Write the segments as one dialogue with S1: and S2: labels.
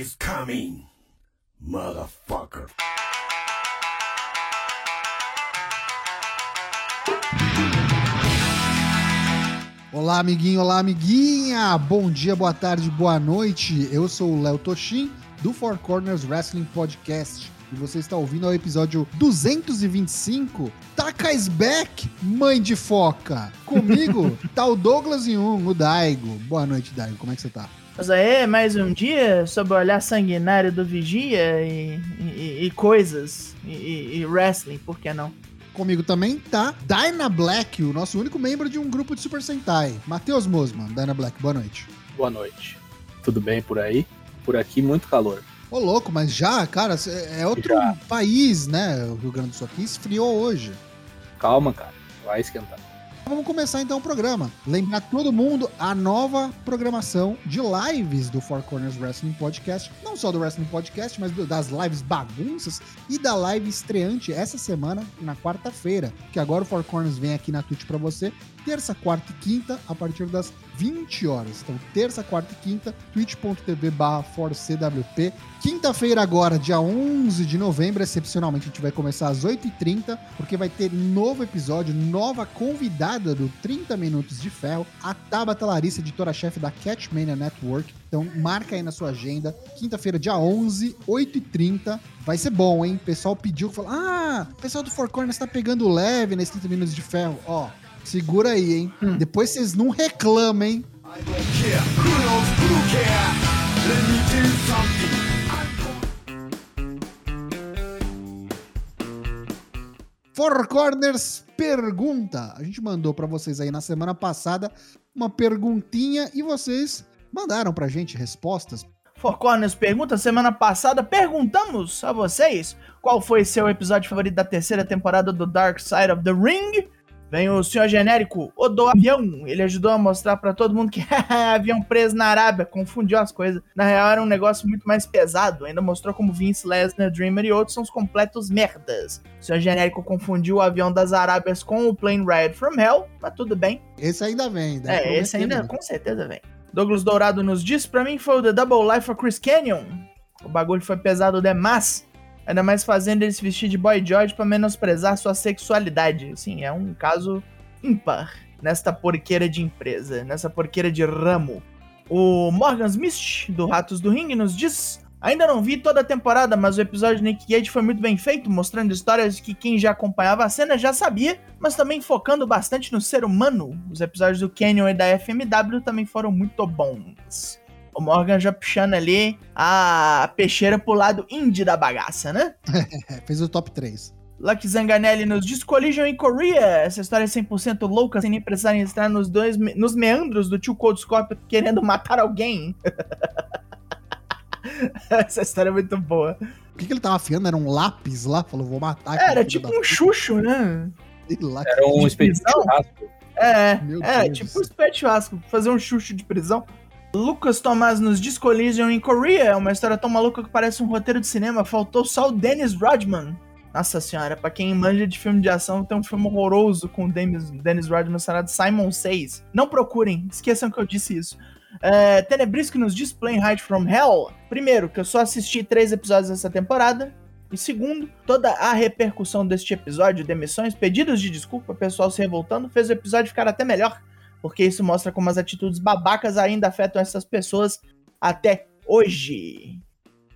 S1: is coming, motherfucker.
S2: Olá, amiguinho, olá, amiguinha! Bom dia, boa tarde, boa noite. Eu sou o Léo Toshin, do Four Corners Wrestling Podcast. E você está ouvindo o episódio 225. Takais Back, mãe de foca. Comigo tá o Douglas e um, o Daigo. Boa noite, Daigo. Como é que você tá?
S3: Mas aí, mais um dia sob o olhar sanguinário do Vigia e, e, e coisas. E, e wrestling, por que não?
S2: Comigo também tá Dyna Black, o nosso único membro de um grupo de Super Sentai. Matheus Mosman, Dyna Black, boa noite.
S4: Boa noite. Tudo bem por aí? Por aqui, muito calor.
S2: Ô, louco, mas já, cara, é outro já. país, né? O Rio Grande do Sul aqui esfriou hoje.
S4: Calma, cara. Vai esquentar.
S2: Vamos começar então o programa. Lembrar todo mundo a nova programação de lives do Four Corners Wrestling Podcast. Não só do Wrestling Podcast, mas das lives bagunças e da live estreante essa semana, na quarta-feira. Que agora o Four Corners vem aqui na Twitch para você. Terça, quarta e quinta, a partir das 20 horas. Então, terça, quarta e quinta, twitch.tv barra CWP. Quinta-feira agora, dia 11 de novembro, excepcionalmente a gente vai começar às 8h30, porque vai ter novo episódio, nova convidada do 30 Minutos de Ferro, a Tabata Larissa, editora-chefe da Catchmania Network. Então, marca aí na sua agenda, quinta-feira, dia 11, 8h30. Vai ser bom, hein? O pessoal pediu, falou, ah, o pessoal do Four Corners tá pegando leve nesses 30 Minutos de Ferro. Ó, Segura aí, hein? Hum. Depois vocês não reclamam, hein? Four Corners pergunta. A gente mandou para vocês aí na semana passada uma perguntinha e vocês mandaram pra gente respostas.
S3: Four Corners pergunta, semana passada perguntamos a vocês qual foi seu episódio favorito da terceira temporada do Dark Side of the Ring. Vem o senhor genérico, o do avião. Ele ajudou a mostrar para todo mundo que avião preso na Arábia, confundiu as coisas. Na real era um negócio muito mais pesado. Ainda mostrou como Vince Lesnar, Dreamer e outros são os completos merdas. O senhor genérico confundiu o avião das Arábias com o Plane Ride from Hell, mas tudo bem.
S2: Esse ainda vem,
S3: né? É, esse ainda com certeza vem. Douglas Dourado nos disse, para mim foi o The Double Life of Chris Canyon. O bagulho foi pesado demais. Ainda mais fazendo ele se vestir de boy George para menosprezar sua sexualidade. Sim, é um caso ímpar nesta porqueira de empresa, nessa porqueira de ramo. O Morgan Smith, do Ratos do Ring, nos diz: Ainda não vi toda a temporada, mas o episódio de Nick Cage foi muito bem feito, mostrando histórias que quem já acompanhava a cena já sabia, mas também focando bastante no ser humano. Os episódios do Canyon e da FMW também foram muito bons. O Morgan já puxando ali a peixeira pro lado indie da bagaça, né?
S2: Fez o top 3.
S3: Lucky Zanganelli nos diz Collision em Korea. Essa história é 100% louca, sem nem precisar entrar nos, dois, nos meandros do tio Cold Scorpio querendo matar alguém. Essa história é muito boa.
S2: O que, que ele tava afiando? Era um lápis lá? Falou, vou matar.
S3: Era tipo um chucho, né?
S4: Era um espécie de churrasco.
S3: É, é, tipo um espécie de churrasco. Fazer um chucho de prisão. Lucas Tomás nos diz Collision em Korea. É uma história tão maluca que parece um roteiro de cinema. Faltou só o Dennis Rodman. Nossa senhora, pra quem manja de filme de ação, tem um filme horroroso com o Dennis, Dennis Rodman chamado Simon Says. Não procurem, esqueçam que eu disse isso. É, Tenebrisco nos diz Plane Hide from Hell. Primeiro, que eu só assisti três episódios dessa temporada. E segundo, toda a repercussão deste episódio, demissões, pedidos de desculpa, pessoal se revoltando, fez o episódio ficar até melhor porque isso mostra como as atitudes babacas ainda afetam essas pessoas até hoje.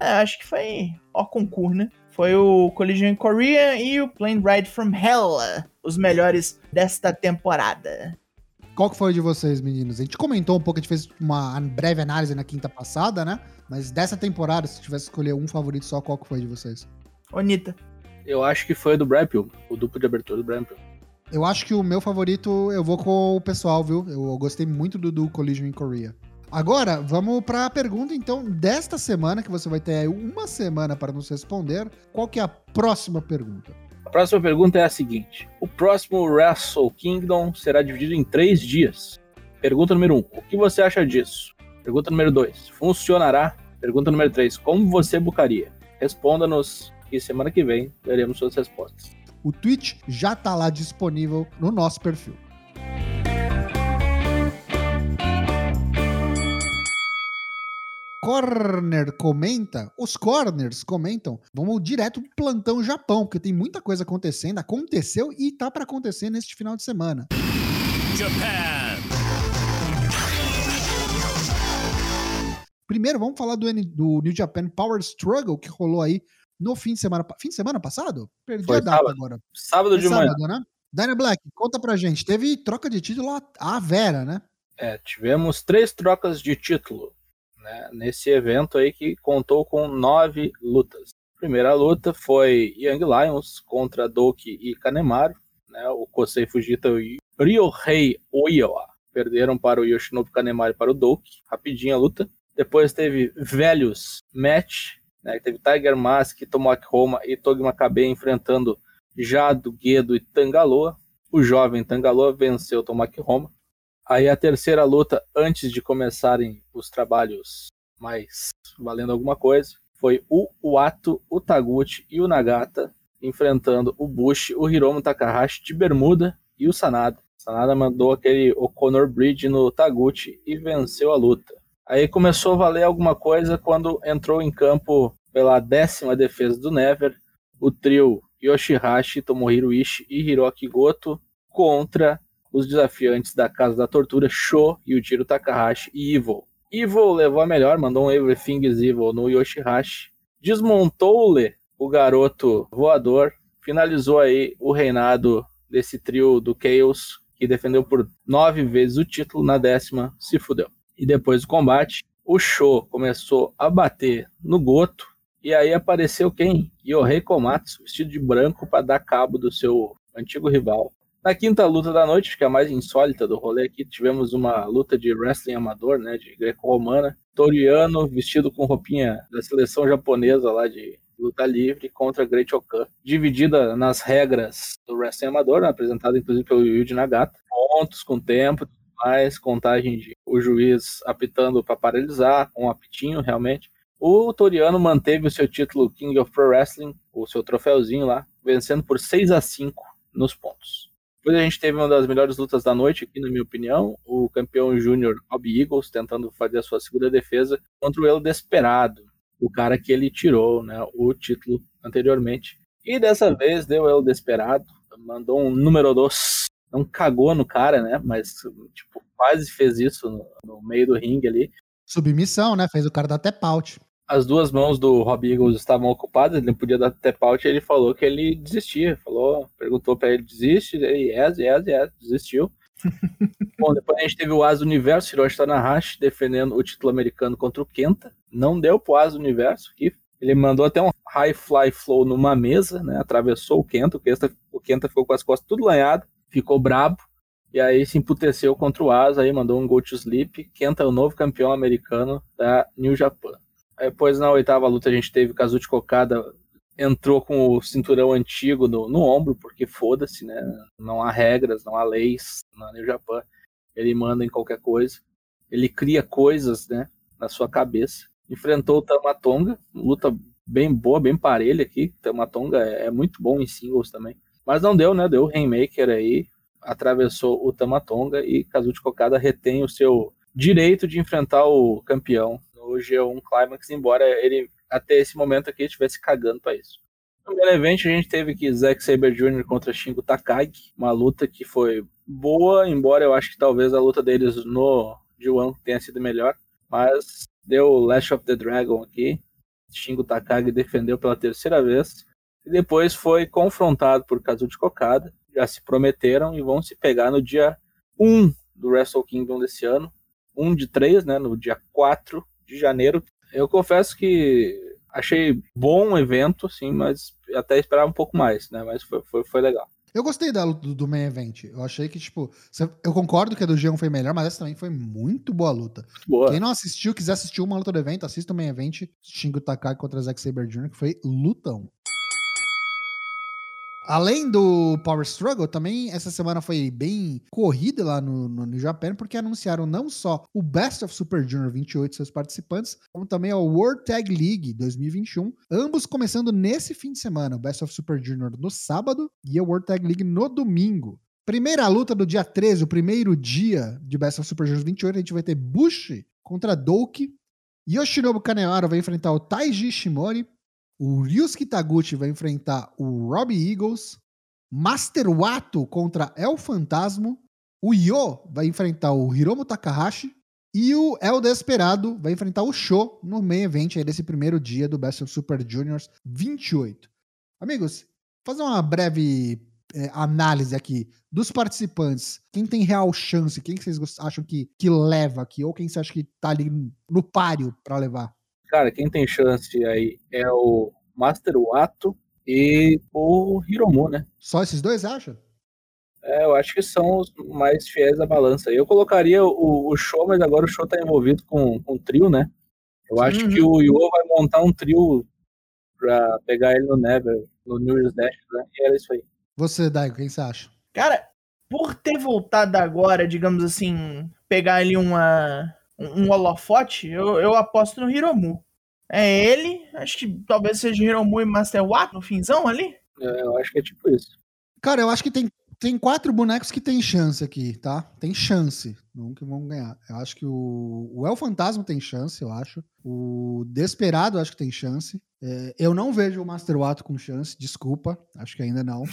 S3: É, acho que foi ó concurso, né? Foi o Collision in Korea e o Plane Ride from Hell, os melhores desta temporada.
S2: Qual que foi o de vocês, meninos? A gente comentou um pouco, a gente fez uma breve análise na quinta passada, né? Mas dessa temporada, se tivesse que escolher um favorito só, qual que foi de vocês?
S3: Onita.
S4: Eu acho que foi o do Brampill, o duplo de abertura do Brampill.
S2: Eu acho que o meu favorito eu vou com o pessoal, viu? Eu gostei muito do, do Collision in Korea. Agora, vamos para a pergunta, então, desta semana, que você vai ter uma semana para nos responder. Qual que é a próxima pergunta?
S4: A próxima pergunta é a seguinte. O próximo Wrestle Kingdom será dividido em três dias. Pergunta número um. O que você acha disso? Pergunta número dois. Funcionará? Pergunta número três. Como você bucaria? Responda-nos e semana que vem veremos suas respostas
S2: o tweet já tá lá disponível no nosso perfil. Corner comenta, os corners comentam, vamos direto pro plantão Japão, porque tem muita coisa acontecendo, aconteceu e tá para acontecer neste final de semana. Japan. Primeiro, vamos falar do, do New Japan Power Struggle que rolou aí no fim de semana. Fim de semana passado? Perdi
S4: Foi
S2: a data
S4: sábado.
S2: agora.
S4: Sábado de
S2: sábado,
S4: manhã.
S2: né? Dana Black, conta pra gente. Teve troca de título à- à Vera, né?
S4: É, tivemos três trocas de título né, nesse evento aí que contou com nove lutas. A primeira luta foi Young Lions contra Doki e Kanemaru. Né, o Kosei Fujita e Ryohei Oiwa perderam para o Yoshinobu Kanemaru e para o Doki. Rapidinha a luta. Depois teve Velhos Match. Né, teve Tiger Mask, Tomoaki Roma e Togi Makabe enfrentando Jado, Guedo e Tangaloa. O jovem Tangaloa venceu Tomoaki Roma. Aí a terceira luta, antes de começarem os trabalhos mais valendo alguma coisa, foi o Wato, o Taguchi e o Nagata enfrentando o Bush, o Hiromu Takahashi de bermuda e o Sanada. Sanada mandou aquele O'Connor Bridge no Taguchi e venceu a luta. Aí começou a valer alguma coisa quando entrou em campo pela décima defesa do Never, o trio Yoshihashi, Tomohiro Ishii e Hiroki Goto contra os desafiantes da Casa da Tortura, Sho, Yujiro Takahashi e Evil. Evil levou a melhor, mandou um Everything is Evil no Yoshihashi, desmontou-lhe o garoto voador, finalizou aí o reinado desse trio do Chaos, que defendeu por nove vezes o título, na décima se fudeu. E depois do combate, o Sho começou a bater no Goto, e aí apareceu quem? Yohei Komatsu, vestido de branco para dar cabo do seu antigo rival. Na quinta luta da noite, que é a mais insólita do rolê aqui, tivemos uma luta de wrestling amador, né, de greco-romana. Toriano, vestido com roupinha da seleção japonesa lá de luta livre, contra Great Okan. Dividida nas regras do wrestling amador, né, apresentada inclusive pelo Yuji Nagata. Pontos com tempo, mais, contagem de o juiz apitando para paralisar, um apitinho realmente. O Toriano manteve o seu título King of Pro Wrestling, o seu troféuzinho lá, vencendo por 6 a 5 nos pontos. Depois a gente teve uma das melhores lutas da noite aqui, na minha opinião, o campeão júnior Robbie Eagles tentando fazer a sua segunda defesa contra o El Desperado, o cara que ele tirou né, o título anteriormente. E dessa vez deu El Desperado, mandou um número 2, não cagou no cara, né, mas tipo, quase fez isso no, no meio do ringue ali.
S2: Submissão, né? Fez o cara dar até paute.
S4: As duas mãos do Robbie Eagles estavam ocupadas, ele não podia dar tap out, e ele falou que ele desistia. Falou, perguntou para ele, desiste? Ele, yes, yes, yes, desistiu. Bom, depois a gente teve o Asa Universo, Hiroshi Tanahashi, defendendo o título americano contra o Kenta. Não deu pro Asa Universo aqui. Ele mandou até um High Fly Flow numa mesa, né? Atravessou o Kenta. O Kenta, o Kenta ficou com as costas tudo lanhado, ficou brabo. E aí se emputeceu contra o Asa, aí mandou um Go to Sleep. Kenta é o novo campeão americano da New Japan. Aí depois na oitava luta a gente teve Kazuchi Kokada entrou com o cinturão antigo no, no ombro, porque foda-se, né? Não há regras, não há leis na New Japan. Ele manda em qualquer coisa. Ele cria coisas, né? Na sua cabeça. Enfrentou o Tamatonga, luta bem boa, bem parelha aqui. Tamatonga é, é muito bom em singles também. Mas não deu, né? Deu o Rainmaker aí, atravessou o Tamatonga e Kazuchi Kokada retém o seu direito de enfrentar o campeão no G1 Climax, embora ele até esse momento aqui estivesse cagando para isso. No main event a gente teve que Zack Saber Jr. contra Shingo Takagi, uma luta que foi boa, embora eu acho que talvez a luta deles no G1 tenha sido melhor, mas deu Lash of the Dragon aqui. Shingo Takagi defendeu pela terceira vez e depois foi confrontado por Kazuchi Kokada. Já se prometeram e vão se pegar no dia 1 do Wrestle Kingdom desse ano, 1 de 3, né, no dia 4 de janeiro. Eu confesso que achei bom o evento, sim, mas até esperava um pouco mais, né? Mas foi, foi, foi legal.
S2: Eu gostei da luta do, do main event. Eu achei que, tipo, eu concordo que a do G1 foi melhor, mas essa também foi muito boa luta.
S4: Boa.
S2: Quem não assistiu, quiser assistir uma luta do evento, assista o main event Shingo Takagi contra Zack Saber Jr., que foi lutão. Além do Power Struggle, também essa semana foi bem corrida lá no, no New Japan, porque anunciaram não só o Best of Super Junior 28 seus participantes, como também a World Tag League 2021, ambos começando nesse fim de semana. O Best of Super Junior no sábado e a World Tag League no domingo. Primeira luta do dia 13, o primeiro dia de Best of Super Junior 28, a gente vai ter Bush contra Doki. Yoshinobu Kanehara vai enfrentar o Taiji Shimori. O Ryusuke Taguchi vai enfrentar o Robbie Eagles. Master Wato contra El Fantasma. O Yo vai enfrentar o Hiromu Takahashi. E o El Desperado vai enfrentar o Sho no main event aí desse primeiro dia do Best of Super Juniors 28. Amigos, fazer uma breve é, análise aqui dos participantes. Quem tem real chance? Quem vocês acham que, que leva aqui? Ou quem você acha que tá ali no páreo para levar?
S4: Cara, quem tem chance aí é o Master Wato e o Hiromu, né?
S2: Só esses dois, acha?
S4: É, eu acho que são os mais fiéis da balança. Eu colocaria o, o show, mas agora o show tá envolvido com, com o trio, né? Eu acho que o Yo vai montar um trio pra pegar ele no Never, no New Year's Dash, né? E era isso aí.
S2: Você, Daigo, quem você acha?
S3: Cara, por ter voltado agora, digamos assim, pegar ali uma, um holofote, eu, eu aposto no Hiromu. É ele, acho que talvez seja Hiromu e Master Watt no finzão ali.
S4: É, eu acho que é tipo isso.
S2: Cara, eu acho que tem tem quatro bonecos que tem chance aqui, tá? Tem chance. Não que vão ganhar. Eu acho que o, o El Fantasma tem chance, eu acho. O Desperado, eu acho que tem chance. É, eu não vejo o Master Wato com chance, desculpa. Acho que ainda não.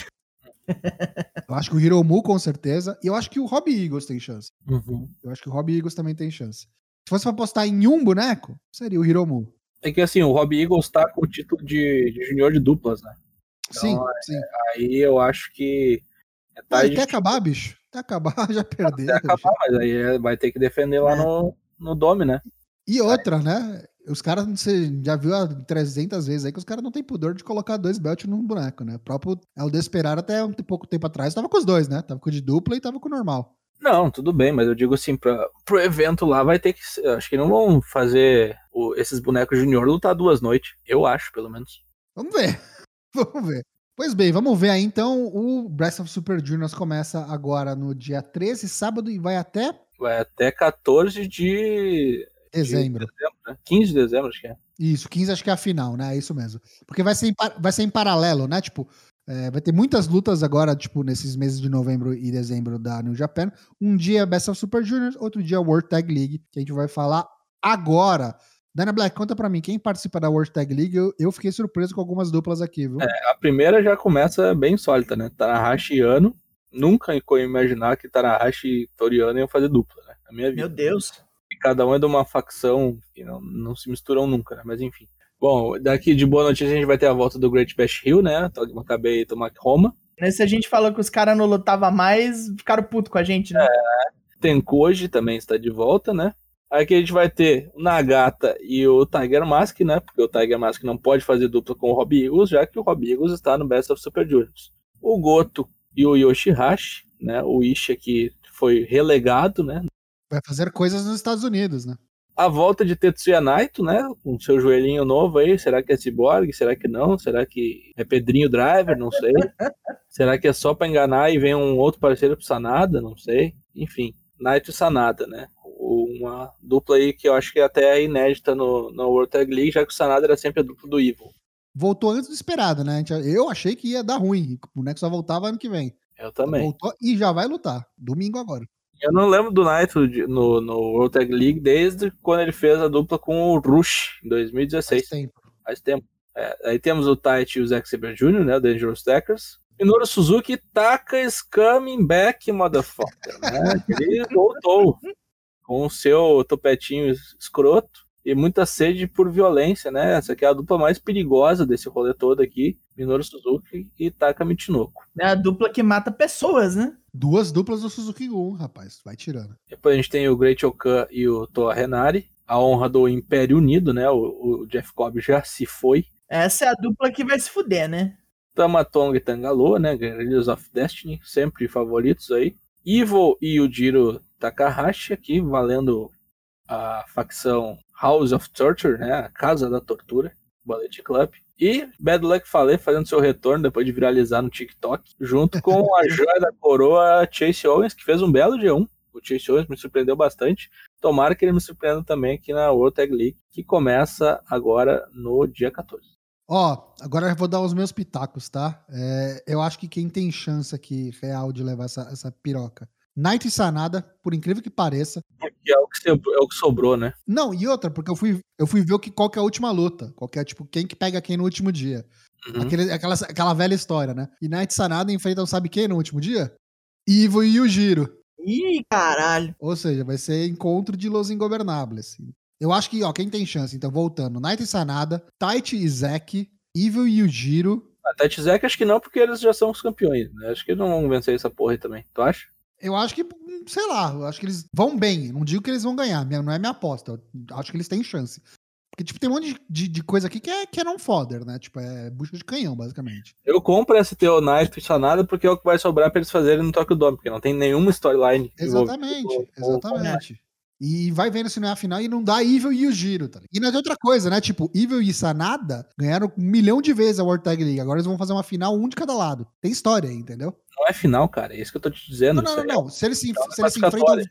S2: Eu acho que o Hiromu, com certeza. E eu acho que o Robbie Eagles tem chance.
S4: Uhum.
S2: Eu acho que o Robbie Eagles também tem chance. Se fosse pra apostar em um boneco, seria o Hiromu.
S4: É que assim, o Robbie Eagles tá com o título de, de junior de duplas, né?
S2: Então, sim, sim.
S4: Aí eu acho que
S2: é quer acabar, bicho? Quer acabar, já perdeu. Quer
S4: acabar, mas aí é, vai ter que defender lá é. no, no Dome, né?
S2: E outra, né? Os caras, você já viu 300 vezes aí que os caras não tem pudor de colocar dois belts num boneco, né? O próprio El Desperar até um pouco tempo atrás tava com os dois, né? Tava com o de dupla e tava com o normal.
S4: Não, tudo bem, mas eu digo assim, pra, pro evento lá vai ter que. Acho que não vão fazer o, esses bonecos junior lutar duas noites. Eu acho, pelo menos.
S2: Vamos ver. Vamos ver. Pois bem, vamos ver aí então. O Breath of Super Juniors começa agora no dia 13, sábado, e vai até.
S4: Vai até 14 de.
S2: Dezembro.
S4: De dezembro né? 15 de dezembro, acho que é.
S2: Isso, 15 acho que é a final, né? É isso mesmo. Porque vai ser em, vai ser em paralelo, né? Tipo, é, vai ter muitas lutas agora, tipo, nesses meses de novembro e dezembro da New Japan. Um dia Best of Super Juniors, outro dia World Tag League, que a gente vai falar agora. Dana Black, conta pra mim, quem participa da World Tag League, eu, eu fiquei surpreso com algumas duplas aqui, viu?
S4: É, a primeira já começa bem sólida, né? Tanahashi e Ano. Nunca ia imaginar que Tanahashi e Toriano iam fazer dupla, né? Na minha vida.
S3: Meu Deus.
S4: Cada um é de uma facção que não, não se misturam nunca, né? Mas enfim. Bom, daqui de boa notícia a gente vai ter a volta do Great Bash Hill, né? Maccabi e Tomac Roma.
S3: Nesse a gente falou que os caras não lutavam mais, ficaram putos com a gente, né?
S4: É, Tenkoji também está de volta, né? Aqui a gente vai ter o Nagata e o Tiger Mask, né? Porque o Tiger Mask não pode fazer dupla com o Robbie Eagles, já que o Robbie Eagles está no Best of Super Juniors. O Goto e o Yoshihashi, né? O Ishi aqui foi relegado, né?
S2: Vai fazer coisas nos Estados Unidos, né?
S4: A volta de Tetsuya Naito, né? Com seu joelhinho novo aí. Será que é Cyborg? Será que não? Será que é Pedrinho Driver? Não sei. Será que é só para enganar e vem um outro parceiro pro Sanada? Não sei. Enfim, Naito e Sanada, né? uma dupla aí que eu acho que até é inédita no, no World Tag League, já que o Sanada era sempre a dupla do Evil.
S2: Voltou antes do esperado, né? Eu achei que ia dar ruim. O boneco só voltava ano que vem.
S4: Eu também.
S2: Voltou e já vai lutar. Domingo agora.
S4: Eu não lembro do Naito no, no World Tag League desde quando ele fez a dupla com o Rush, em 2016.
S2: Faz tempo.
S4: Faz tempo. É, aí temos o Tite e o Zack Saber Jr., né? O Dangerous Stackers. Minoru Suzuki taca coming back, motherfucker. Né? Ele voltou com o seu topetinho escroto e muita sede por violência, né? Essa aqui é a dupla mais perigosa desse rolê todo aqui, Minoru Suzuki e Taka Michinoku.
S3: É a dupla que mata pessoas, né?
S2: Duas duplas do Suzuki Gun, rapaz, vai tirando.
S4: Depois a gente tem o Great Okan e o Toa Renari, a honra do Império Unido, né? O, o Jeff Cobb já se foi.
S3: Essa é a dupla que vai se fuder, né?
S4: Tamatonga e Tangaloa, né? Guerrillas of Destiny, sempre favoritos aí. Evil e o Jiro Takahashi aqui, valendo a facção House of Torture, né? A Casa da Tortura, Bullet Club. E Bad Luck Fale fazendo seu retorno depois de viralizar no TikTok, junto com a joia da coroa Chase Owens, que fez um belo G1. O Chase Owens me surpreendeu bastante. Tomara que ele me surpreenda também aqui na World Tag League, que começa agora no dia 14.
S2: Ó, agora eu vou dar os meus pitacos, tá? É, eu acho que quem tem chance aqui real de levar essa, essa piroca E Sanada, por incrível que pareça.
S4: Porque é o que, sobrou, é o que sobrou, né?
S2: Não, e outra, porque eu fui, eu fui ver o que, qual que é a última luta. Qual que é, tipo, quem que pega quem no último dia.
S4: Uhum.
S2: Aquele, aquela, aquela velha história, né? E e Sanada enfrentam sabe quem no último dia? Ivo e Yujiro.
S3: Ih, caralho.
S2: Ou seja, vai ser encontro de Los Ingobernables. Eu acho que, ó, quem tem chance, então, voltando. E Sanada, Taichi e Zack, Evil e Yujiro.
S4: A Tetizek acho que não, porque eles já são os campeões, né? Acho que eles não vão vencer essa porra aí também. Tu acha?
S2: Eu acho que, sei lá, eu acho que eles vão bem. Não digo que eles vão ganhar, não é minha aposta. Eu acho que eles têm chance. Porque, tipo, tem um monte de, de, de coisa aqui que é, que é não fodder, né? Tipo, é bucha de canhão, basicamente.
S4: Eu compro esse teu e Sanada porque é o que vai sobrar pra eles fazerem no Tokyo Dome, porque não tem nenhuma storyline.
S2: Exatamente, exatamente. E vai vendo se não é a final e não dá Evil e o Giro, tá? E não é outra coisa, né? Tipo, Evil e Sanada ganharam um milhão de vezes a World Tag League. Agora eles vão fazer uma final, um de cada lado. Tem história aí, entendeu?
S4: Não é final, cara. É isso que eu tô te dizendo.
S2: Não, não, não,
S4: é
S2: não. Se eles se,
S4: Então,
S2: se eles se enfrentam.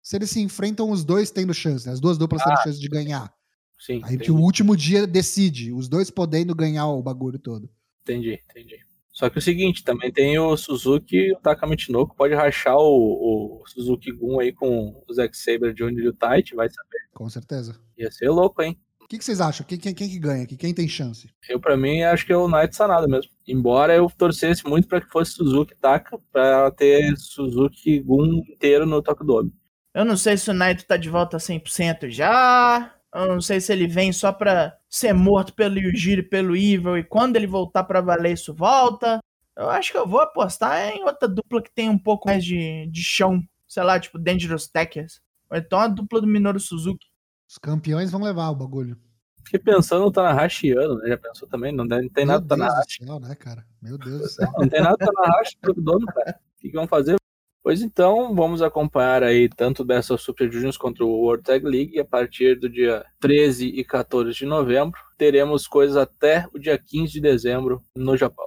S2: Se eles se enfrentam os dois tendo chance, né? As duas duplas tendo chance de ganhar.
S4: Sim,
S2: Aí que
S4: entendi,
S2: o último dia decide, os dois podendo ganhar o bagulho todo.
S4: entendi, entendi. Só que é o seguinte, também tem o Suzuki e o Taka Michinoku, pode rachar o, o Suzuki Gun aí com o Zack Saber Jr. e o Taichi, vai saber.
S2: Com certeza.
S4: Ia ser louco, hein?
S2: O que, que vocês acham? Quem, quem, quem que ganha aqui? Quem tem chance?
S4: Eu, pra mim, acho que é o Naito Sanada mesmo. Embora eu torcesse muito pra que fosse Suzuki Taka, pra ter Suzuki Gun inteiro no Tokyo Dome.
S3: Eu não sei se o Naito tá de volta 100% já. Eu não sei se ele vem só pra ser morto pelo Yujiro e pelo Evil. E quando ele voltar pra valer, isso volta. Eu acho que eu vou apostar em outra dupla que tem um pouco mais de, de chão. Sei lá, tipo Dangerous Techers. Ou então a dupla do Minoru Suzuki.
S2: Os campeões vão levar o bagulho.
S4: Fiquei pensando no Tanahashi ano, né? Já pensou também? Não, tem
S2: Meu
S4: nada do Tanahashi.
S2: Do céu, né, cara? Meu Deus do céu.
S4: Não tem nada do Tanahashi no dono, cara. O que que vão fazer? Pois então, vamos acompanhar aí tanto dessa Super Juniors contra o World Tag League e a partir do dia 13 e 14 de novembro teremos coisas até o dia 15 de dezembro no Japão.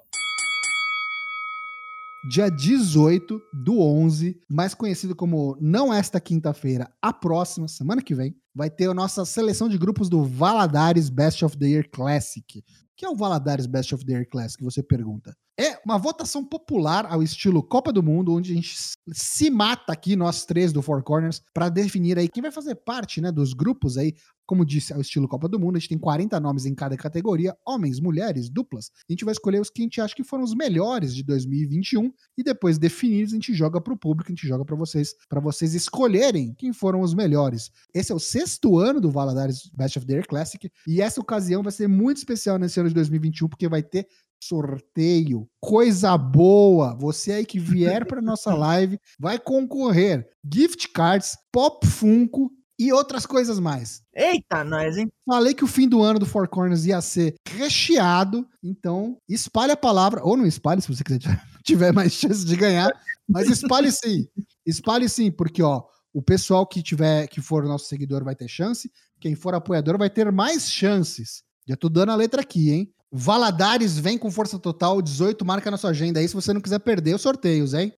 S2: Dia 18 do 11, mais conhecido como não esta quinta-feira, a próxima, semana que vem, vai ter a nossa seleção de grupos do Valadares Best of the Year Classic. O que é o Valadares Best of the Year Classic? Você pergunta. É uma votação popular ao estilo Copa do Mundo, onde a gente se mata aqui, nós três do Four Corners, para definir aí quem vai fazer parte né, dos grupos aí. Como disse, ao estilo Copa do Mundo, a gente tem 40 nomes em cada categoria, homens, mulheres, duplas. A gente vai escolher os que a gente acha que foram os melhores de 2021 e depois definidos a gente joga para o público, a gente joga para vocês, para vocês escolherem quem foram os melhores. Esse é o sexto ano do Valadares Best of the Year Classic e essa ocasião vai ser muito especial nesse ano de 2021 porque vai ter sorteio, coisa boa. Você aí que vier para nossa live vai concorrer gift cards, pop Funko e outras coisas mais.
S3: Eita, nós, hein?
S2: Falei que o fim do ano do Four Corners ia ser recheado, então espalhe a palavra, ou não espalhe se você quiser tiver mais chance de ganhar, mas espalhe sim. Espalhe sim, porque ó, o pessoal que tiver que for nosso seguidor vai ter chance, quem for apoiador vai ter mais chances. Já tô dando a letra aqui, hein? Valadares vem com força total, 18 marca na sua agenda aí se você não quiser perder os sorteios, hein?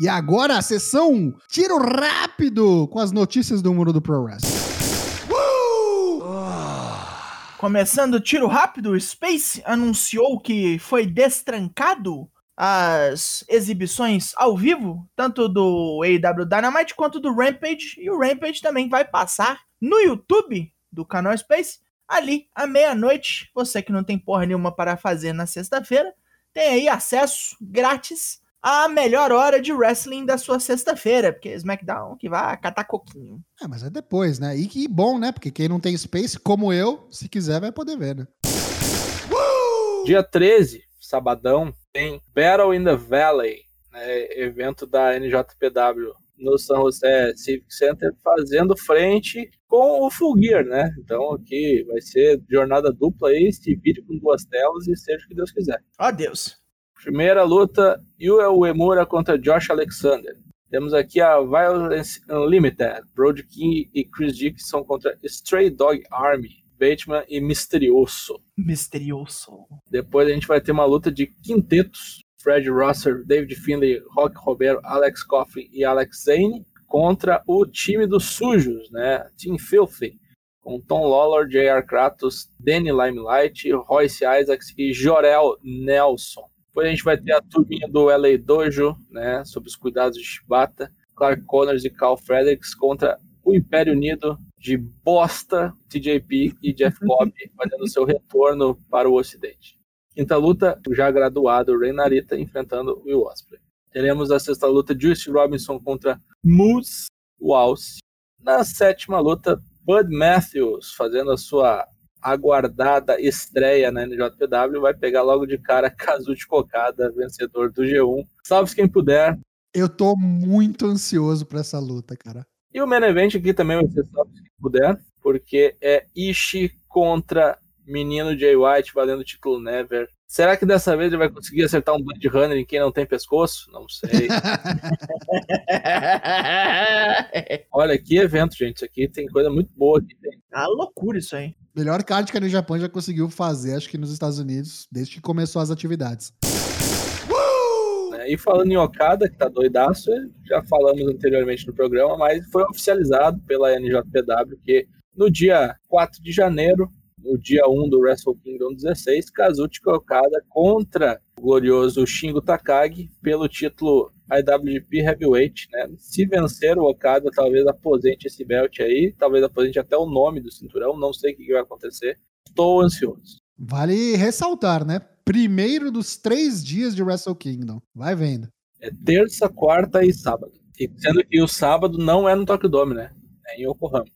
S2: E agora a sessão Tiro Rápido com as notícias do mundo do Pro Wrestling.
S3: Começando o tiro rápido, Space anunciou que foi destrancado as exibições ao vivo, tanto do AEW Dynamite quanto do Rampage, e o Rampage também vai passar no YouTube do canal Space, ali à meia-noite. Você que não tem porra nenhuma para fazer na sexta-feira, tem aí acesso grátis à melhor hora de wrestling da sua sexta-feira, porque SmackDown que vai catar coquinho.
S2: É, mas é depois, né? E que bom, né? Porque quem não tem Space, como eu, se quiser, vai poder ver, né?
S4: Dia 13, sabadão, tem Battle in the Valley, né, evento da NJPW no San José Civic Center, fazendo frente com o Full Gear, né? Então aqui vai ser jornada dupla aí, esse vídeo com duas telas e seja o que Deus quiser.
S3: Ó Deus.
S4: Primeira luta, Yuya Uemura contra Josh Alexander. Temos aqui a Violence Unlimited, Brody King e Chris Dixon contra Stray Dog Army, Bateman e Misterioso.
S3: Misterioso.
S4: Depois a gente vai ter uma luta de quintetos. Fred Rosser, David Finlay, Rock Roberto, Alex Coughlin e Alex Zane contra o time dos sujos, né? Team Filthy, com Tom Lawlor, J.R. Kratos, Danny Limelight, Royce Isaacs e Jorel Nelson. Depois a gente vai ter a turminha do LA Dojo, né, sob os cuidados de Shibata, Clark Connors e Carl Fredericks contra o Império Unido de bosta, TJP e Jeff Cobb fazendo seu retorno para o Ocidente. Quinta luta, o já graduado Rei Narita enfrentando Will Ospreay. Teremos a sexta luta, Juice Robinson contra Moose Walsh. Na sétima luta, Bud Matthews fazendo a sua aguardada estreia na NJPW, vai pegar logo de cara Kazuchi Kokada, vencedor do G1. Salve quem puder.
S2: Eu tô muito ansioso para essa luta, cara.
S4: E o main event aqui também vai ser salve quem puder, porque é Ishi contra menino Jay White valendo o título Never. Será que dessa vez ele vai conseguir acertar um Blade Runner em quem não tem pescoço? Não sei. Olha, que evento, gente. Isso aqui tem coisa muito boa aqui.
S3: Ah, loucura isso aí.
S2: Melhor card que a New Japan já conseguiu fazer, acho que nos Estados Unidos, desde que começou as atividades.
S4: Né? E falando em Okada, que tá doidaço, já falamos anteriormente no programa, mas foi oficializado pela NJPW que no dia 4 de janeiro, no dia 1 do Wrestle Kingdom 16, Kazuchi Okada contra o glorioso Shingo Takagi pelo título IWGP Heavyweight, né? Se vencer o Okada, talvez aposente esse belt aí, talvez aposente até o nome do cinturão, não sei o que vai acontecer. Estou ansioso.
S2: Vale ressaltar, né? Primeiro dos três dias de Wrestle Kingdom. Vai vendo.
S4: É terça, quarta e sábado. E sendo que o sábado não é no Tokyo Dome, né? É em Yokohama.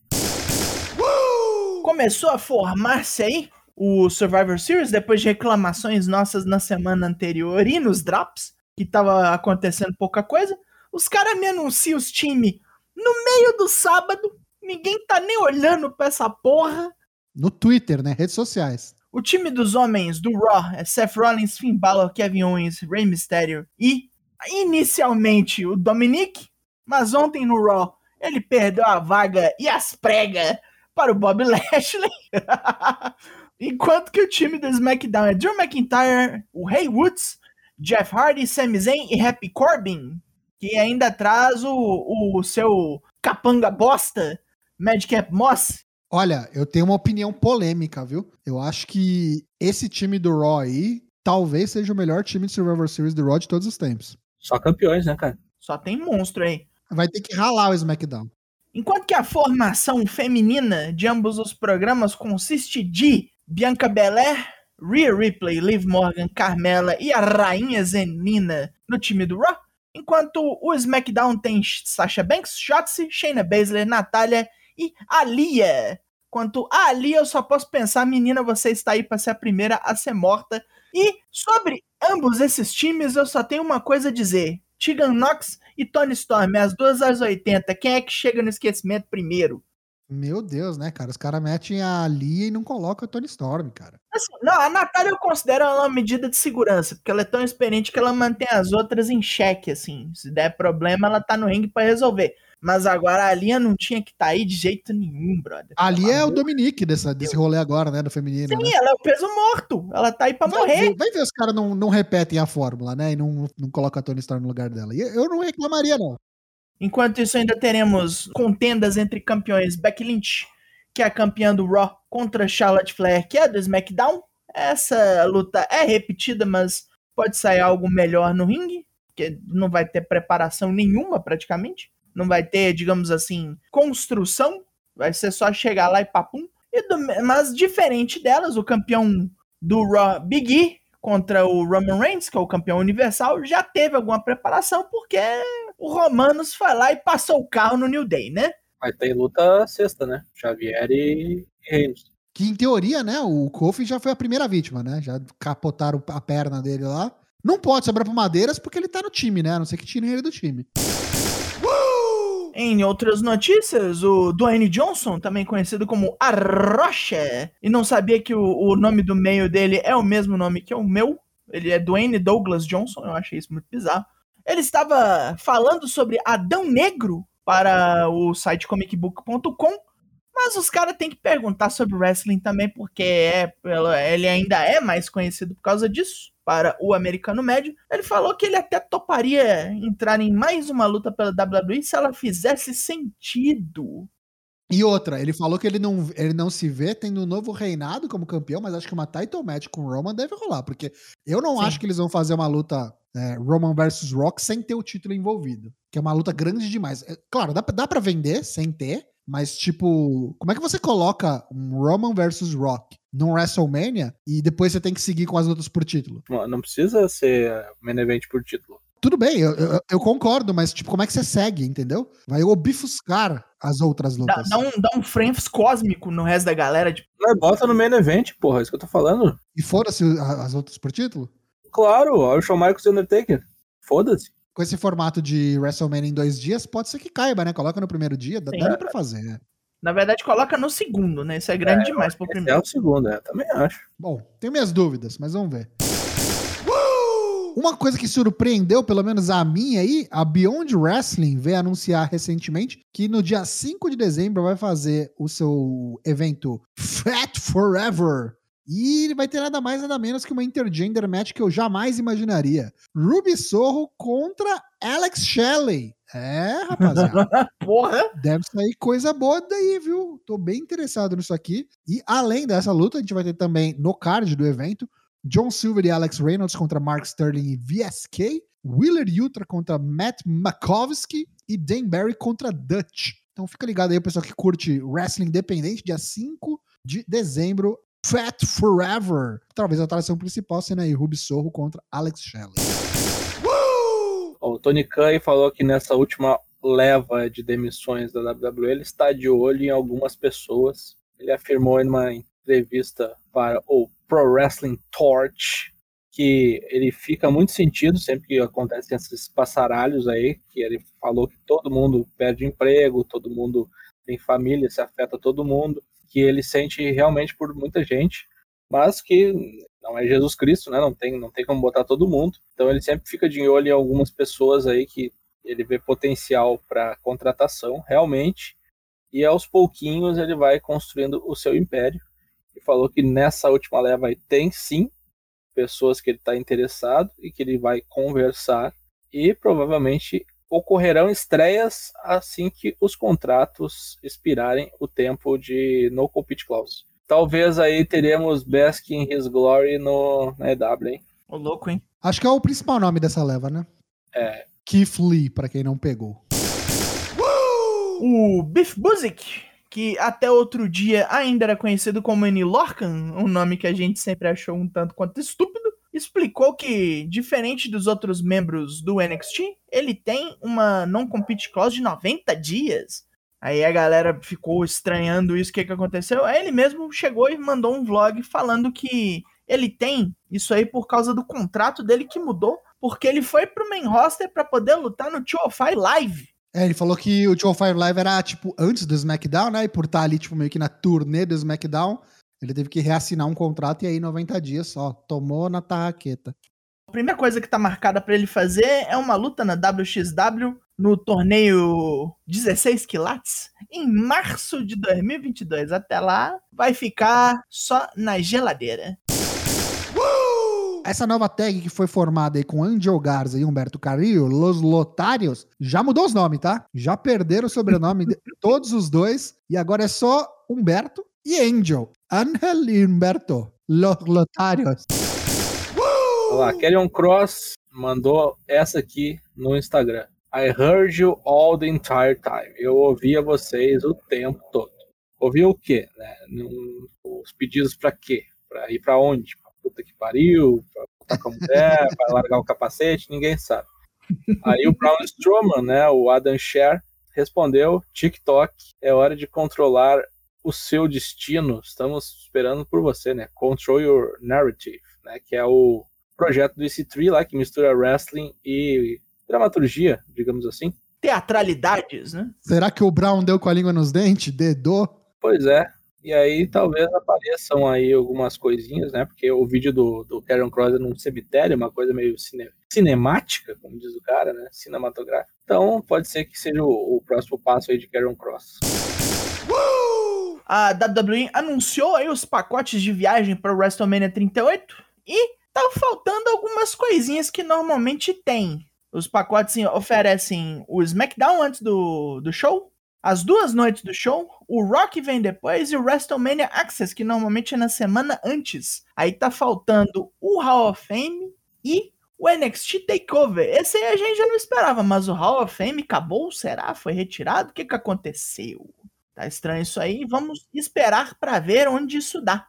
S3: Começou a formar-se aí o Survivor Series depois de reclamações nossas na semana anterior e nos drops, que tava acontecendo pouca coisa. Os caras me anunciam os times no meio do sábado, ninguém tá nem olhando pra essa porra.
S2: No Twitter, né? Redes sociais.
S3: O time dos homens do Raw é Seth Rollins, Finn Balor, Kevin Owens, Rey Mysterio e inicialmente o Dominic, mas ontem no Raw ele perdeu a vaga e as pregas para o Bob Lashley. Enquanto que o time do SmackDown é Drew McIntyre, o Ray Woods, Jeff Hardy, Sami Zayn e Happy Corbin, que ainda traz o, o seu capanga bosta, Madcap Moss.
S2: Olha, eu tenho uma opinião polêmica, viu? Eu acho que esse time do Raw aí talvez seja o melhor time de Survivor Series do Raw de todos os tempos.
S4: Só campeões, né, cara?
S3: Só tem monstro aí.
S2: Vai ter que ralar o SmackDown.
S3: Enquanto que a formação feminina de ambos os programas consiste de Bianca Belair, Rhea Ripley, Liv Morgan, Carmela e a Rainha Zenina no time do Raw, enquanto o SmackDown tem Sasha Banks, Shotzi, Shayna Baszler, Natália e Alia. Quanto a Alia, eu só posso pensar, menina, você está aí para ser a primeira a ser morta. E sobre ambos esses times, eu só tenho uma coisa a dizer. Tegan Knox e Tony Storm, as duas às 80. Quem é que chega no esquecimento primeiro?
S2: Meu Deus, né, cara? Os caras metem a Lia e não colocam a Tony Storm, cara.
S3: Assim, não, a Natália eu considero ela uma medida de segurança, porque ela é tão experiente que ela mantém as outras em xeque, assim. Se der problema, ela tá no ringue para resolver. Mas agora a Lia não tinha que estar tá aí de jeito nenhum, brother.
S2: Ali é o Dominique dessa, desse rolê agora, né? Do feminino.
S3: Sim,
S2: né?
S3: ela é o peso morto. Ela tá aí pra
S2: vai
S3: morrer.
S2: Ver, vai ver os caras não, não repetem a fórmula, né? E não, não colocam a Tony Storm no lugar dela. E eu não reclamaria, não.
S3: Enquanto isso, ainda teremos contendas entre campeões Becky Lynch, que é a campeã do Raw, contra Charlotte Flair, que é do SmackDown. Essa luta é repetida, mas pode sair algo melhor no ringue, porque não vai ter preparação nenhuma praticamente não vai ter, digamos assim, construção, vai ser só chegar lá e papum. E do, mas diferente delas, o campeão do Raw Big E contra o Roman Reigns, que é o campeão universal, já teve alguma preparação, porque o Romanos foi lá e passou o carro no New Day, né?
S4: Vai ter luta sexta, né? Xavier e Reigns.
S2: Que em teoria, né, o Kofi já foi a primeira vítima, né? Já capotaram a perna dele lá. Não pode sobrar pro Madeiras porque ele tá no time, né? A não ser que tirem ele do time.
S3: Em outras notícias, o Dwayne Johnson, também conhecido como Arrocha, e não sabia que o, o, nome do meio dele é o mesmo nome que o meu, ele é Dwayne Douglas Johnson, eu achei isso muito bizarro. Ele estava falando sobre Adão Negro para o site comicbook.com, mas os caras têm que perguntar sobre wrestling também, porque é, ele ainda é mais conhecido por causa disso para o americano médio. Ele falou que ele até toparia entrar em mais uma luta pela WWE se ela fizesse sentido.
S2: E outra, ele falou que ele não, ele não se vê tendo um novo reinado como campeão, mas acho que uma title match com o Roman deve rolar, porque eu não
S3: Sim.
S2: acho que eles vão fazer uma luta é, Roman versus Rock sem ter o título envolvido, que é uma luta grande demais. É, claro, dá, dá para vender sem ter, mas tipo, como é que você coloca um Roman versus Rock num WrestleMania e depois você tem que seguir com as lutas por título?
S4: Não precisa ser main event por título.
S2: Tudo bem, eu, eu- eu concordo, mas tipo, como é que você segue, entendeu? Vai obfuscar as outras
S3: Dá,
S2: lutas.
S3: dá um, dá um frames cósmico no resto da galera. Tipo,
S4: bota no main event, porra, é isso que eu tô falando.
S2: E foda-se as lutas por título?
S4: Claro, olha o Shawn Michaels e o Undertaker. Foda-se.
S2: Com esse formato de WrestleMania em dois dias, pode ser que caiba, né? Coloca no primeiro dia, dá,
S3: Sim.
S2: daria pra fazer. né?
S3: na verdade, coloca no segundo, né? Isso é grande
S4: É,
S3: demais pro
S4: Esse é
S3: primeiro.
S4: o segundo, é, também acho.
S2: Bom, tenho minhas dúvidas, mas vamos ver. Uma coisa que surpreendeu, pelo menos a mim aí, a Beyond Wrestling veio anunciar recentemente que no dia 5 de dezembro vai fazer o seu evento Fat Forever. E ele vai ter nada mais nada menos que uma intergender match que eu jamais imaginaria. Ruby Sorro contra Alex Shelley. É, rapaziada.
S3: Porra!
S2: Deve sair coisa boa daí, viu? Tô bem interessado nisso aqui. E além dessa luta, a gente vai ter também no card do evento John Silver e Alex Reynolds contra Mark Sterling e VSK, Wheeler Yutra contra Matt Makovsky e Dan Barry contra Dutch. Então fica ligado aí, pessoal que curte wrestling independente, dia 5 de dezembro, Fat Forever. Talvez a atração principal sendo aí Ruby Sorro contra Alex Shelley.
S4: O Tony Khan falou que nessa última leva de demissões da WWE, ele está de olho em algumas pessoas. Ele afirmou em uma entrevista para o Pro Wrestling Torch que ele fica muito sentido sempre que acontecem esses passaralhos aí, que ele falou que todo mundo perde emprego, todo mundo tem família, se afeta todo mundo, que ele sente realmente por muita gente, mas que não é Jesus Cristo, né? Não tem, não tem como botar todo mundo. Então ele sempre fica de olho em algumas pessoas aí que ele vê potencial para contratação, realmente. E aos pouquinhos ele vai construindo o seu império. E falou que nessa última leva aí tem sim pessoas que ele está interessado e que ele vai conversar. E provavelmente ocorrerão estreias assim que os contratos expirarem o tempo de no compete clause. Talvez aí teremos Bask in His Glory no, na EW, hein?
S3: Ô, louco, hein?
S2: Acho que é o principal nome dessa leva, né?
S4: É.
S2: Keith Lee, pra quem não pegou.
S3: O Biff Buzik, que até outro dia ainda era conhecido como Annie Lorcan, um nome que a gente sempre achou um tanto quanto estúpido, explicou que, diferente dos outros membros do NXT, ele tem uma non-compete clause de 90 dias. Aí a galera ficou estranhando isso, o que, que aconteceu. Aí ele mesmo chegou e mandou um vlog falando que ele tem isso aí por causa do contrato dele que mudou, porque ele foi pro main roster pra poder lutar no 205 Live.
S2: É, ele falou que o 205 Live era, tipo, antes do SmackDown, né? E por estar ali, tipo, meio que na turnê do SmackDown, ele teve que reassinar um contrato e aí 90 dias só. Tomou na tarraqueta.
S3: A primeira coisa que tá marcada pra ele fazer é uma luta na WXW no torneio 16 quilates em março de 2022. Até lá, vai ficar só na geladeira.
S2: Essa nova tag que foi formada aí com Angel Garza e Humberto Carrillo, Los Lotários, já mudou os nomes, tá? Já perderam o sobrenome de todos os dois e agora é só Humberto e Angel. Angel e Humberto, Los Lotários.
S4: Olha lá, Kellyon Cross mandou essa aqui no Instagram. I heard you all the entire time. Eu ouvia vocês o tempo todo. Ouvia o quê? Né? Os pedidos pra quê? Pra ir pra onde? Pra puta que pariu? Pra voltar com a mulher? pra largar o capacete? Ninguém sabe. Aí o Braun Strowman, né, o Adam Scher, respondeu: TikTok, é hora de controlar o seu destino. Estamos esperando por você, né? Control your narrative, né? Que é o projeto do EC3 lá que mistura wrestling e dramaturgia, digamos assim.
S3: Teatralidades, né?
S2: Será que o Brown deu com a língua nos dentes? Dedou?
S4: Pois é. E aí talvez apareçam aí algumas coisinhas, né? Porque o vídeo do, do Karen Cross é num cemitério, uma coisa meio cine- cinemática, como diz o cara, né? Cinematográfica. Então pode ser que seja o, o próximo passo aí de Karen Cross.
S3: A WWE anunciou aí os pacotes de viagem para o WrestleMania 38 e tá faltando algumas coisinhas que normalmente tem. Os pacotes oferecem o SmackDown antes do, do show, as duas noites do show, o Rock vem depois e o WrestleMania Access, que normalmente é na semana antes. Aí tá faltando o Hall of Fame e o NXT Takeover. Esse aí a gente já não esperava, mas o Hall of Fame acabou? Será? Foi retirado? O que, que aconteceu? Tá estranho isso aí. Vamos esperar para ver onde isso dá.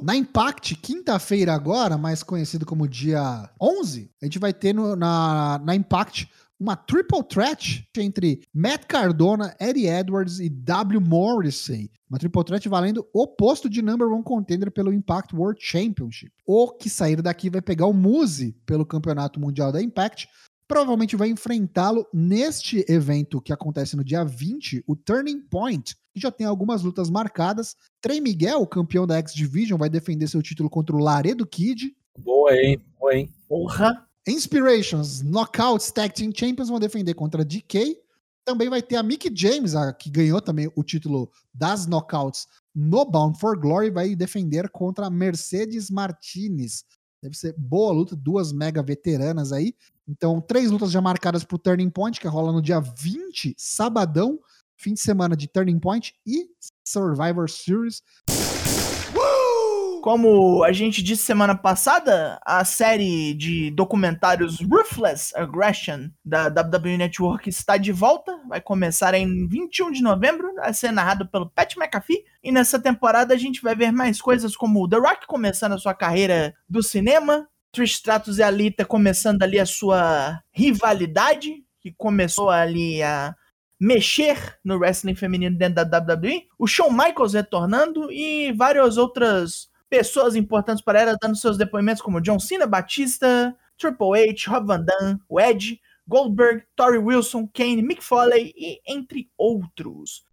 S2: Na Impact, quinta-feira agora, mais conhecido como dia 11, a gente vai ter no, na, na Impact uma triple threat entre Matt Cardona, Eddie Edwards e W. Morrissey. Uma triple threat valendo o posto de number one contender pelo Impact World Championship. O que sair daqui vai pegar o Muse pelo campeonato mundial da Impact. Provavelmente vai enfrentá-lo neste evento que acontece no dia 20, o Turning Point, que já tem algumas lutas marcadas. Trey Miguel, o campeão da X Division, vai defender seu título contra o Laredo Kid.
S4: Boa, hein? Boa, hein?
S3: Porra!
S2: Inspirations, Knockouts Tag Team Champions vão defender contra DK. Também vai ter a Mickey James, a, que ganhou também o título das Knockouts no Bound for Glory, vai defender contra a Mercedes Martinez. Deve ser boa luta, duas mega veteranas aí. Então, três lutas já marcadas para Turning Point, que rola no dia 20, sabadão, fim de semana de Turning Point e Survivor Series.
S3: Como a gente disse semana passada, a série de documentários Ruthless Aggression da WWE Network está de volta. Vai começar em 21 de novembro, vai ser narrado pelo Pat McAfee. E nessa temporada a gente vai ver mais coisas como The Rock começando a sua carreira do cinema, Trish Stratus e Alita começando ali a sua rivalidade, que começou ali a mexer no wrestling feminino dentro da WWE, o Shawn Michaels retornando e várias outras pessoas importantes para ela dando seus depoimentos, como John Cena, Batista, Triple H, Rob Van Dam, o Edge, Goldberg, Tori Wilson, Kane, Mick Foley e entre outros.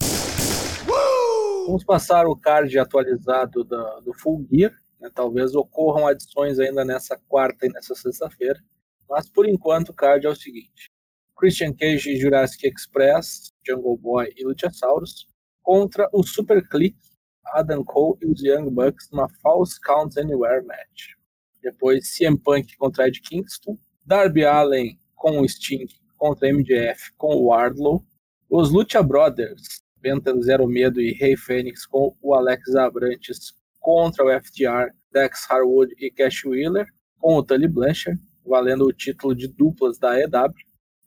S4: Vamos passar o card atualizado da, do Full Gear. Né? Talvez ocorram adições ainda nessa quarta e nessa sexta-feira. Mas por enquanto o card é o seguinte: Christian Cage e Jurassic Express, Jungle Boy e Luchasaurus contra o Super Click Adam Cole e os Young Bucks numa False Count Anywhere match. Depois CM Punk contra Ed Kingston, Darby Allen com o Sting contra MJF com o Wardlow, os Lucha Brothers, Benta Zero Medo e Rey Fênix com o Alex Abrantes contra o FTR, Dex Harwood e Cash Wheeler com o Tully Blanchard, valendo o título de duplas da EW.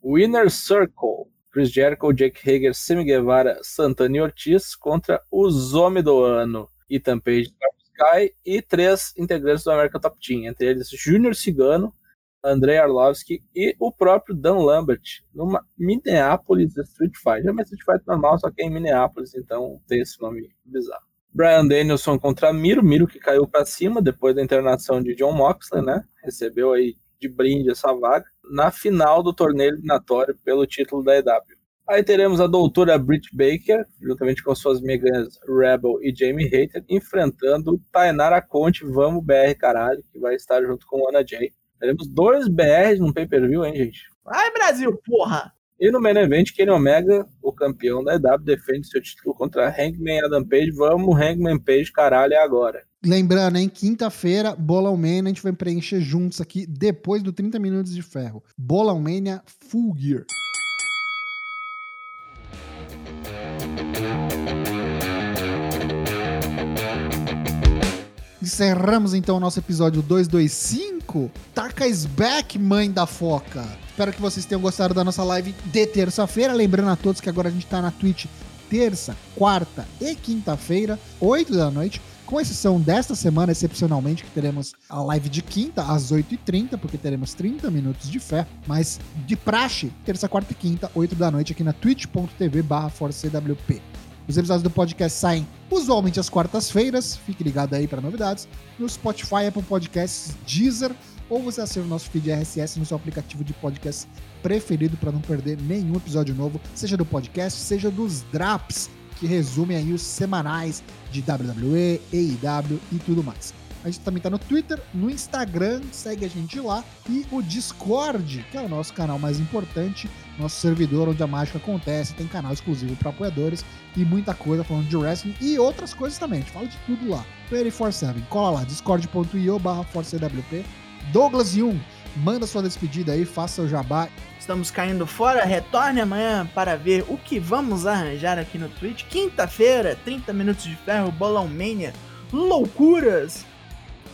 S4: Winner Circle, Chris Jericho, Jake Hager, Sammy Guevara, Santana e Ortiz contra os Homem do Ano, Ethan Page, Sky e três integrantes do American Top Team, entre eles Júnior Cigano, Andrei Arlovski e o próprio Dan Lambert, numa Minneapolis Street Fight. É uma Street Fight normal, só que é em Minneapolis, então tem esse nome bizarro. Brian Danielson contra Miro, Miro que caiu para cima depois da internação de John Moxley, né? Recebeu aí de brinde essa vaga na final do torneio eliminatório pelo título da EW. Aí teremos a doutora Britt Baker, juntamente com suas amigas Rebel e Jamie Hater, enfrentando Tainara Conte, vamos BR caralho, que vai estar junto com Ana Jay. Teremos dois BRs no pay-per-view, hein, gente?
S3: Vai, Brasil, porra!
S4: E no main event, Kenny Omega, o campeão da EW, defende seu título contra Hangman Adam Page. Vamos, Hangman Page, caralho, é agora.
S2: Lembrando, hein, quinta-feira, Bolão Mania, a gente vai preencher juntos aqui depois do 30 Minutos de Ferro. Bolão Mania Full Gear. Encerramos então o nosso episódio 225. Taka back, mãe da foca. Espero que vocês tenham gostado da nossa live de terça-feira. Lembrando a todos que agora a gente tá na Twitch terça, quarta e quinta-feira, 8 da noite. Com exceção desta semana, excepcionalmente, que teremos a live de quinta às 8h30, porque teremos 30 minutos de fé. Mas de praxe, terça, quarta e quinta, 8 da noite, aqui na twitch.tv barra os episódios do podcast saem usualmente às quartas-feiras. Fique ligado aí para novidades. No Spotify, Apple Podcasts, Deezer, ou você assina o nosso feed RSS no seu aplicativo de podcast preferido para não perder nenhum episódio novo, seja do podcast, seja dos Draps, que resumem aí os semanais de WWE, AEW e tudo mais. A gente também tá no Twitter, no Instagram, segue a gente lá. E o Discord, que é o nosso canal mais importante, nosso servidor onde a mágica acontece, tem canal exclusivo para apoiadores e muita coisa falando de wrestling e outras coisas também. A gente fala de tudo lá. 24-7, cola lá, discord.io barra Douglas Jung, manda sua despedida aí, faça o jabá.
S3: Estamos caindo fora, retorne amanhã para ver o que vamos arranjar aqui no Twitch. Quinta-feira, 30 minutos de ferro, Bolão Mania, loucuras.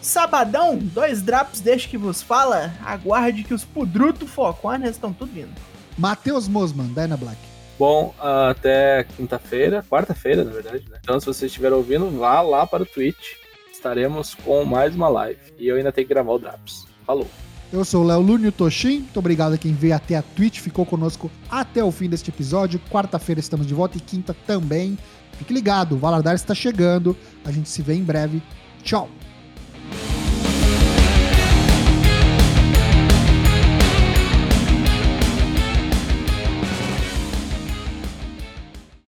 S3: Sabadão, dois drops deixa que vos fala. Aguarde que os Pudruto Focorners estão tudo vindo.
S2: Matheus Mosman, Dyna Black.
S4: Bom, até quinta-feira, quarta-feira, na verdade, né? Então, se você estiver ouvindo, vá lá para o Twitch. Estaremos com mais uma live. E eu ainda tenho que gravar o Drops. Falou.
S2: Eu sou o Léo Lúnio Toshin. Muito obrigado a quem veio até a Twitch, ficou conosco até o fim deste episódio. Quarta-feira estamos de volta e quinta também. Fique ligado, o Valadares está chegando. A gente se vê em breve. Tchau!